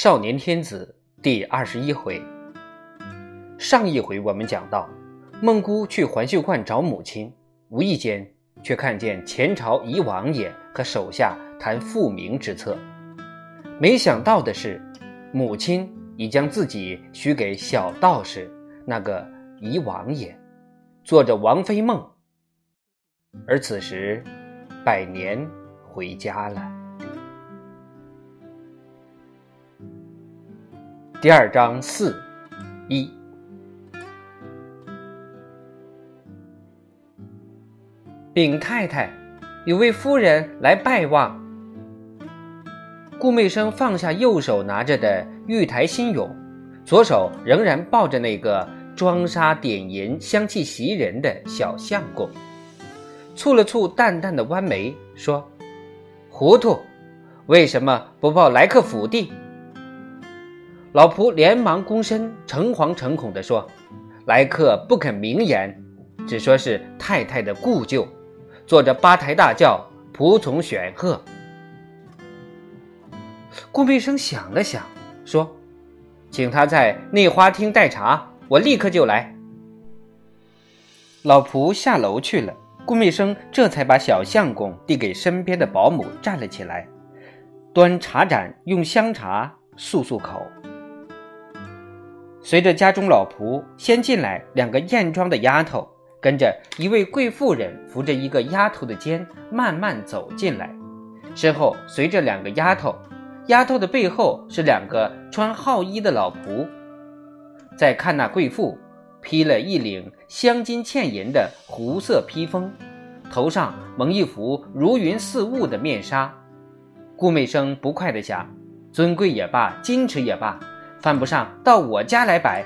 少年天子第二十一回，上一回我们讲到，孟姑去环秀观找母亲，无意间却看见前朝遗王爷和手下谈复明之策。没想到的是，母亲已将自己许给小道士那个遗王爷，做着王妃梦。而此时，百年回家了。第二章四一，禀太太，有位夫人来拜望。顾媚生放下右手拿着的玉台新俑，左手仍然抱着那个妆纱点银、香气袭人的小相公，蹙了蹙淡淡的弯眉，说：“糊涂，为什么不报来客府地？”老仆连忙躬身，诚惶诚恐地说：“来客不肯明言，只说是太太的故旧，坐着八抬大轿，仆从选贺。”顾媚生想了想，说：“请他在内花厅待茶，我立刻就来。”老仆下楼去了，顾媚生这才把小相公递给身边的保姆，站了起来，端茶盏，用香茶漱漱口。随着家中老仆先进来两个艳妆的丫头，跟着一位贵妇人扶着一个丫头的肩慢慢走进来，身后随着两个丫头，丫头的背后是两个穿号衣的老仆。再看那贵妇，披了一领镶金嵌银的湖色披风，头上蒙一幅如云似雾的面纱。顾媚生不快地想：尊贵也罢，矜持也罢。犯不上到我家来摆。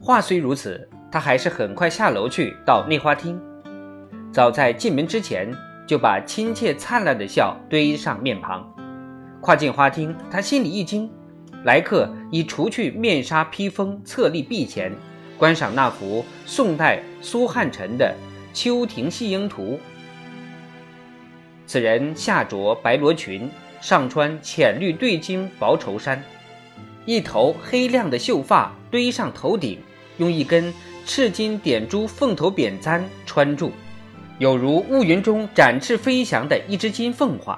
话虽如此，他还是很快下楼去到内花厅。早在进门之前，就把亲切灿烂的笑堆上面庞。跨进花厅，他心里一惊，来客已除去面纱披风，侧立壁前，观赏那幅宋代苏汉臣的《秋庭戏莺图》。此人下着白罗裙。上穿浅绿对襟薄绸衫，一头黑亮的秀发堆上头顶，用一根赤金点珠凤头扁簪穿住，有如乌云中展翅飞翔的一只金凤凰。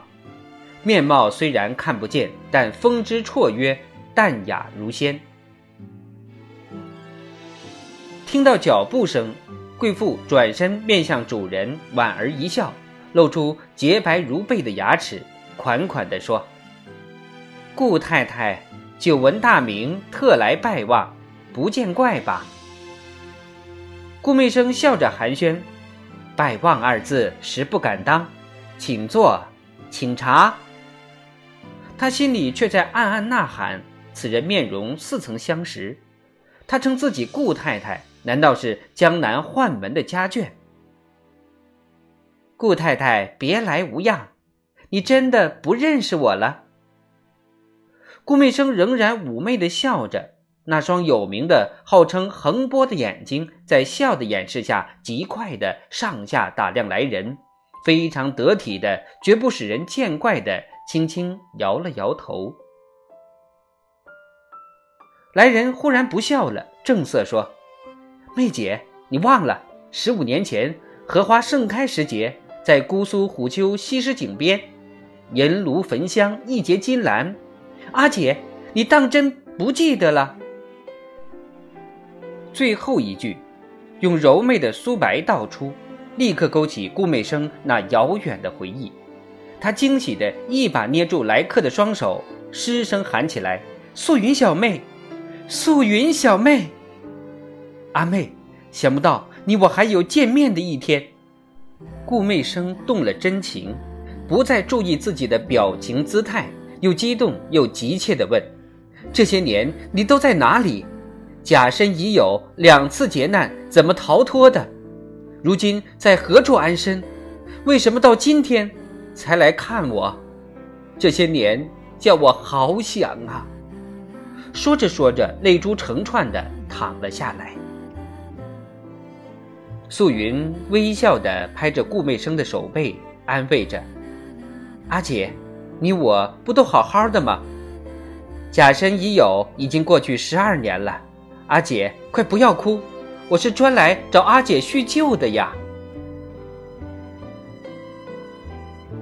面貌虽然看不见，但风姿绰约，淡雅如仙。听到脚步声，贵妇转身面向主人，莞尔一笑，露出洁白如贝的牙齿。款款地说：“顾太太久闻大名，特来拜望，不见怪吧？”顾媚生笑着寒暄：“拜望二字实不敢当，请坐，请茶。”他心里却在暗暗呐喊：此人面容似曾相识。他称自己顾太太，难道是江南宦门的家眷？顾太太别来无恙。你真的不认识我了？顾媚生仍然妩媚的笑着，那双有名的、号称横波的眼睛，在笑的掩饰下，极快的上下打量来人，非常得体的，绝不使人见怪的，轻轻摇了摇头。来人忽然不笑了，正色说：“媚姐，你忘了十五年前荷花盛开时节，在姑苏虎丘西施井边。”银炉焚香，一结金兰。阿姐，你当真不记得了？最后一句，用柔媚的苏白道出，立刻勾起顾媚生那遥远的回忆。她惊喜的一把捏住来客的双手，失声喊起来：“素云小妹，素云小妹，阿妹，想不到你我还有见面的一天。”顾媚生动了真情。不再注意自己的表情姿态，又激动又急切地问：“这些年你都在哪里？假身已有，两次劫难，怎么逃脱的？如今在何处安身？为什么到今天才来看我？这些年叫我好想啊！”说着说着，泪珠成串地淌了下来。素云微笑地拍着顾媚生的手背，安慰着。阿姐，你我不都好好的吗？甲申已酉已经过去十二年了，阿姐，快不要哭，我是专来找阿姐叙旧的呀。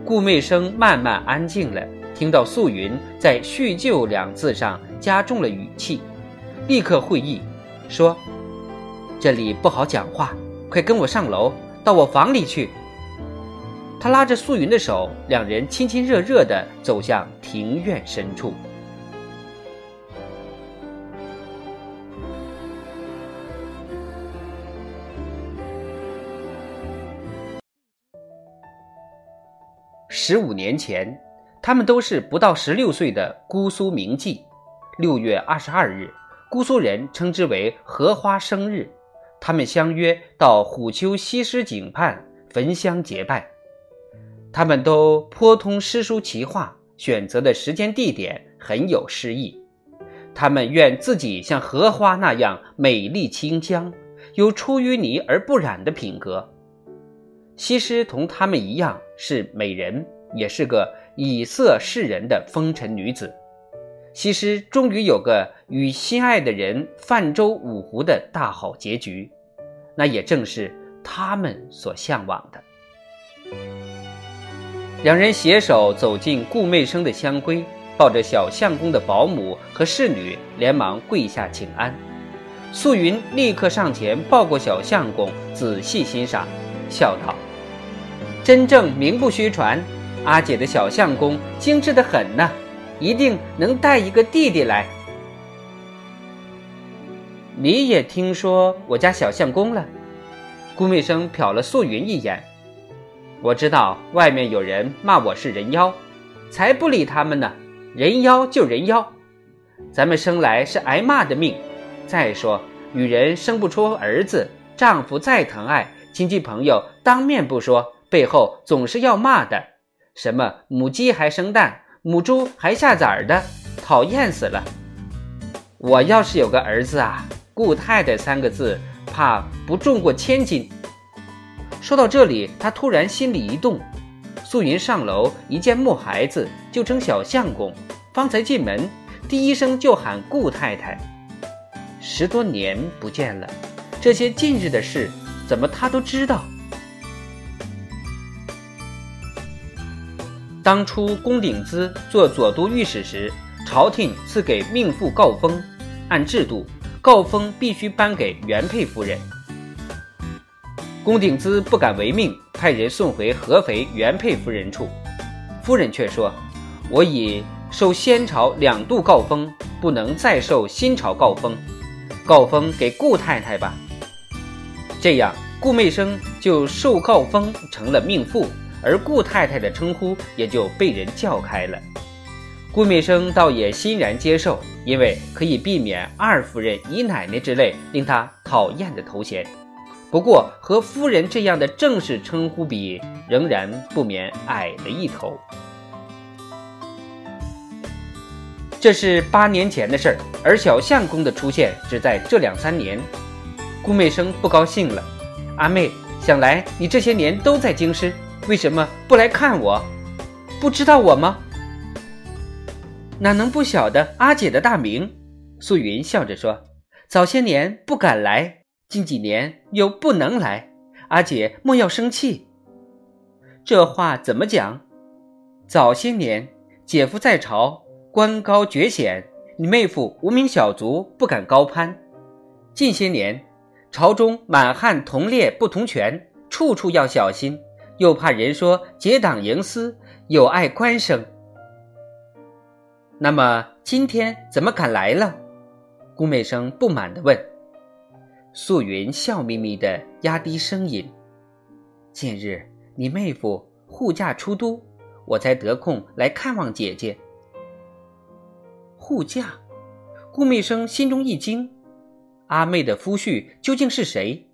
顾媚生慢慢安静了，听到素云在“叙旧”两字上加重了语气，立刻会意，说：“这里不好讲话，快跟我上楼，到我房里去。”他拉着素云的手，两人亲亲热热地走向庭院深处。十五年前，他们都是不到十六岁的姑苏名妓。六月二十二日，姑苏人称之为荷花生日，他们相约到虎丘西施井畔焚香结拜。他们都颇通诗书奇画，选择的时间地点很有诗意。他们愿自己像荷花那样美丽清香，有出淤泥而不染的品格。西施同他们一样是美人，也是个以色示人的风尘女子。西施终于有个与心爱的人泛舟五湖的大好结局，那也正是他们所向往的。两人携手走进顾媚生的香闺，抱着小相公的保姆和侍女，连忙跪下请安。素云立刻上前抱过小相公，仔细欣赏，笑道：“真正名不虚传，阿姐的小相公精致的很呢，一定能带一个弟弟来。”你也听说我家小相公了？顾媚生瞟了素云一眼。我知道外面有人骂我是人妖，才不理他们呢。人妖就人妖，咱们生来是挨骂的命。再说，女人生不出儿子，丈夫再疼爱，亲戚朋友当面不说，背后总是要骂的。什么母鸡还生蛋，母猪还下崽儿的，讨厌死了。我要是有个儿子啊，顾太太三个字，怕不重过千斤。说到这里，他突然心里一动。素云上楼一见木孩子，就称小相公。方才进门，第一声就喊顾太太。十多年不见了，这些近日的事，怎么他都知道？当初龚鼎孳做左都御史时，朝廷赐给命妇诰封，按制度，诰封必须颁给原配夫人。龚鼎孳不敢违命，派人送回合肥原配夫人处。夫人却说：“我已受先朝两度诰封，不能再受新朝诰封，诰封给顾太太吧。”这样，顾媚生就受诰封成了命妇，而顾太太的称呼也就被人叫开了。顾媚生倒也欣然接受，因为可以避免二夫人、姨奶奶之类令他讨厌的头衔。不过和夫人这样的正式称呼比，仍然不免矮了一头。这是八年前的事儿，而小相公的出现只在这两三年。顾媚生不高兴了：“阿妹，想来你这些年都在京师，为什么不来看我？不知道我吗？哪能不晓得阿姐的大名？”素云笑着说：“早些年不敢来。”近几年又不能来，阿姐莫要生气。这话怎么讲？早些年姐夫在朝，官高爵显，你妹夫无名小卒，不敢高攀。近些年，朝中满汉同列不同权，处处要小心，又怕人说结党营私，有碍官声。那么今天怎么敢来了？顾美生不满地问。素云笑眯眯地压低声音：“近日你妹夫护驾出都，我才得空来看望姐姐。”护驾，顾媚生心中一惊：“阿妹的夫婿究竟是谁？”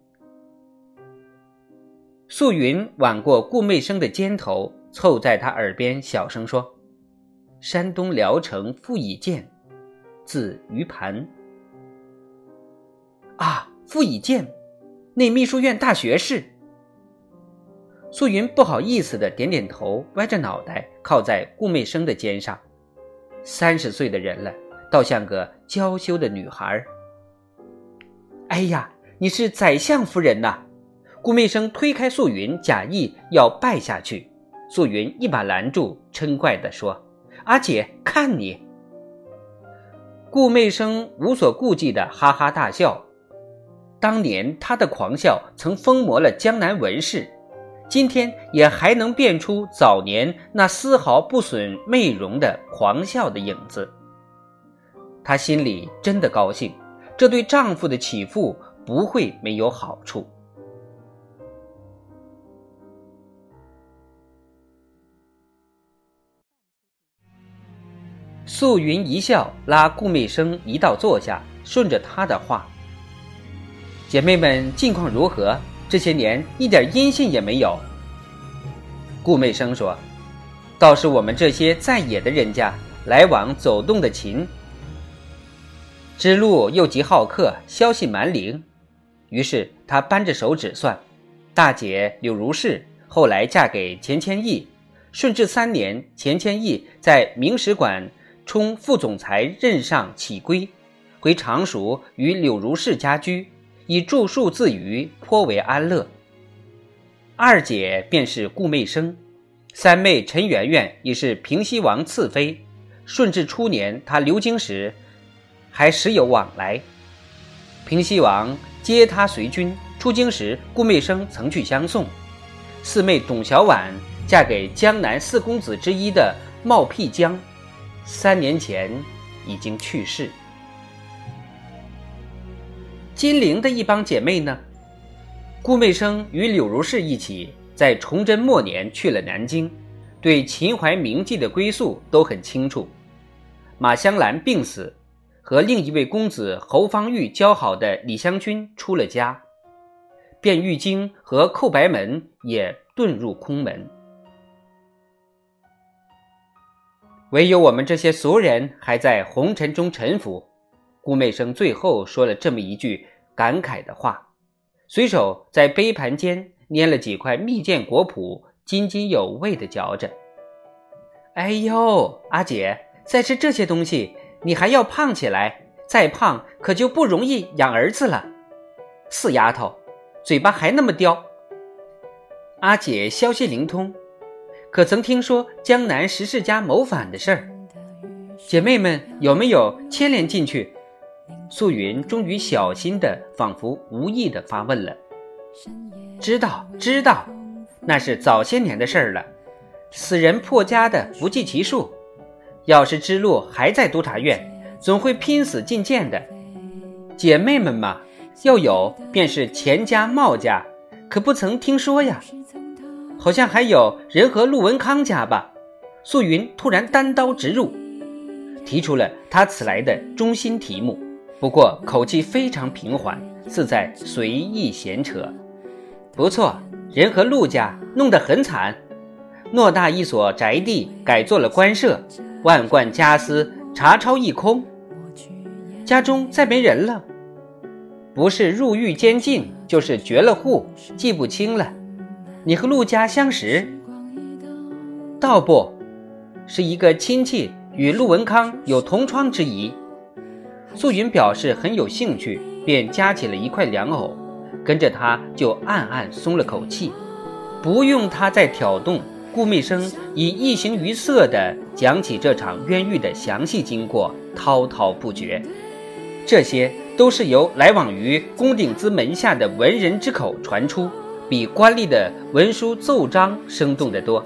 素云挽过顾媚生的肩头，凑在他耳边小声说：“山东聊城傅以渐，字于盘。”啊。傅以渐，内秘书院大学士。素云不好意思的点点头，歪着脑袋靠在顾媚生的肩上。三十岁的人了，倒像个娇羞的女孩。哎呀，你是宰相夫人呐！顾媚生推开素云，假意要拜下去。素云一把拦住，嗔怪地说：“阿姐，看你！”顾媚生无所顾忌的哈哈大笑。当年他的狂笑曾疯魔了江南文士。今天也还能辨出早年那丝毫不损媚容的狂笑的影子。她心里真的高兴，这对丈夫的起伏不会没有好处。素云一笑，拉顾媚生一道坐下，顺着他的话：“姐妹们近况如何？”这些年一点音信也没有。顾媚生说：“倒是我们这些在野的人家，来往走动的勤。知路又极好客，消息蛮灵。于是他扳着手指算：大姐柳如是后来嫁给钱谦益，顺治三年，钱谦益在明史馆充副总裁任上起归，回常熟与柳如是家居。”以著述自娱，颇为安乐。二姐便是顾媚生，三妹陈圆圆已是平西王次妃。顺治初年，她留京时，还时有往来。平西王接她随军出京时，顾媚生曾去相送。四妹董小宛嫁给江南四公子之一的冒辟疆，三年前已经去世。金陵的一帮姐妹呢？顾媚生与柳如是一起在崇祯末年去了南京，对秦淮名妓的归宿都很清楚。马香兰病死，和另一位公子侯方域交好的李香君出了家，卞玉京和寇白门也遁入空门，唯有我们这些俗人还在红尘中沉浮。顾媚生最后说了这么一句。感慨的话，随手在杯盘间捏了几块蜜饯果脯，津津有味地嚼着。哎呦，阿姐，再吃这些东西，你还要胖起来，再胖可就不容易养儿子了。死丫头，嘴巴还那么刁。阿姐消息灵通，可曾听说江南十世家谋反的事儿？姐妹们有没有牵连进去？素云终于小心的，仿佛无意的发问了：“知道，知道，那是早些年的事儿了。死人破家的不计其数，要是知路还在督察院，总会拼死进谏的。姐妹们嘛，要有便是钱家、茂家，可不曾听说呀。好像还有人和陆文康家吧？”素云突然单刀直入，提出了他此来的中心题目。不过口气非常平缓，似在随意闲扯。不错，人和陆家弄得很惨，偌大一所宅地改做了官舍，万贯家私查抄一空，家中再没人了，不是入狱监禁，就是绝了户，记不清了。你和陆家相识？倒不是一个亲戚与陆文康有同窗之谊。素云表示很有兴趣，便夹起了一块莲藕，跟着他就暗暗松了口气。不用他再挑动，顾媚生已一行于色地讲起这场冤狱的详细经过，滔滔不绝。这些都是由来往于龚鼎滋门下的文人之口传出，比官吏的文书奏章生动得多。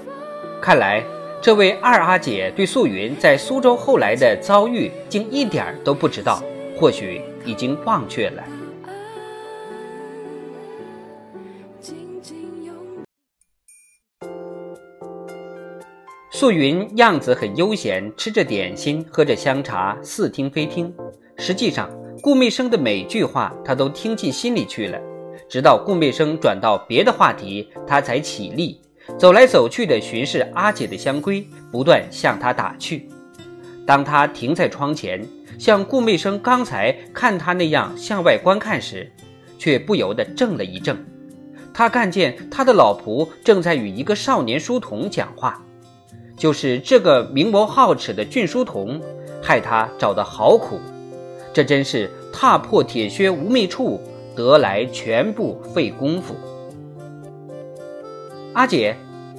看来。这位二阿姐对素云在苏州后来的遭遇竟一点都不知道，或许已经忘却了。素云样子很悠闲，吃着点心，喝着香茶，似听非听。实际上，顾媚生的每句话，她都听进心里去了。直到顾媚生转到别的话题，她才起立。走来走去的巡视阿姐的香闺，不断向她打趣。当她停在窗前，像顾媚生刚才看她那样向外观看时，却不由得怔了一怔。他看见他的老仆正在与一个少年书童讲话，就是这个明眸皓齿的俊书童，害他找得好苦。这真是踏破铁靴无觅处，得来全不费工夫。阿姐，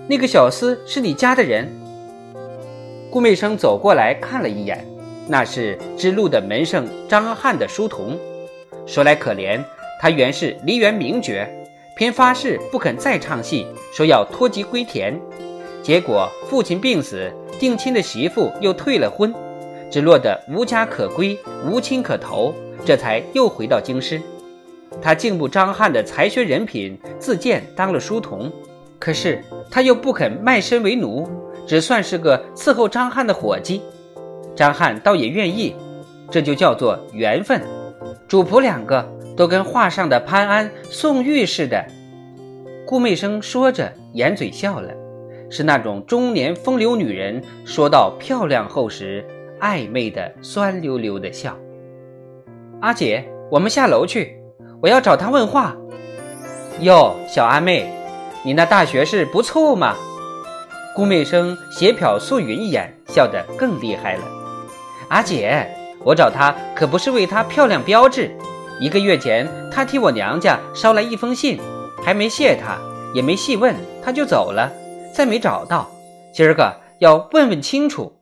那个小厮是你家的人？顾媚生走过来看了一眼，那是知路的门生张翰的书童。说来可怜，他原是梨园名角，偏发誓不肯再唱戏，说要脱籍归田。结果父亲病死，定亲的媳妇又退了婚，只落得无家可归，无亲可投，这才又回到京师。他敬慕张翰的才学人品，自荐当了书童。可是他又不肯卖身为奴。只算是个伺候张翰的伙计，张翰倒也愿意，这就叫做缘分。主仆两个都跟画上的潘安、宋玉似的。顾媚生说着，掩嘴笑了，是那种中年风流女人说到漂亮后时暧昧的酸溜溜的笑。阿姐，我们下楼去，我要找他问话。哟，小阿妹，你那大学士不错嘛。顾媚生斜瞟素云一眼，笑得更厉害了。阿姐，我找他可不是为他漂亮标志。一个月前，他替我娘家捎来一封信，还没谢他，也没细问，他就走了，再没找到。今儿个要问问清楚。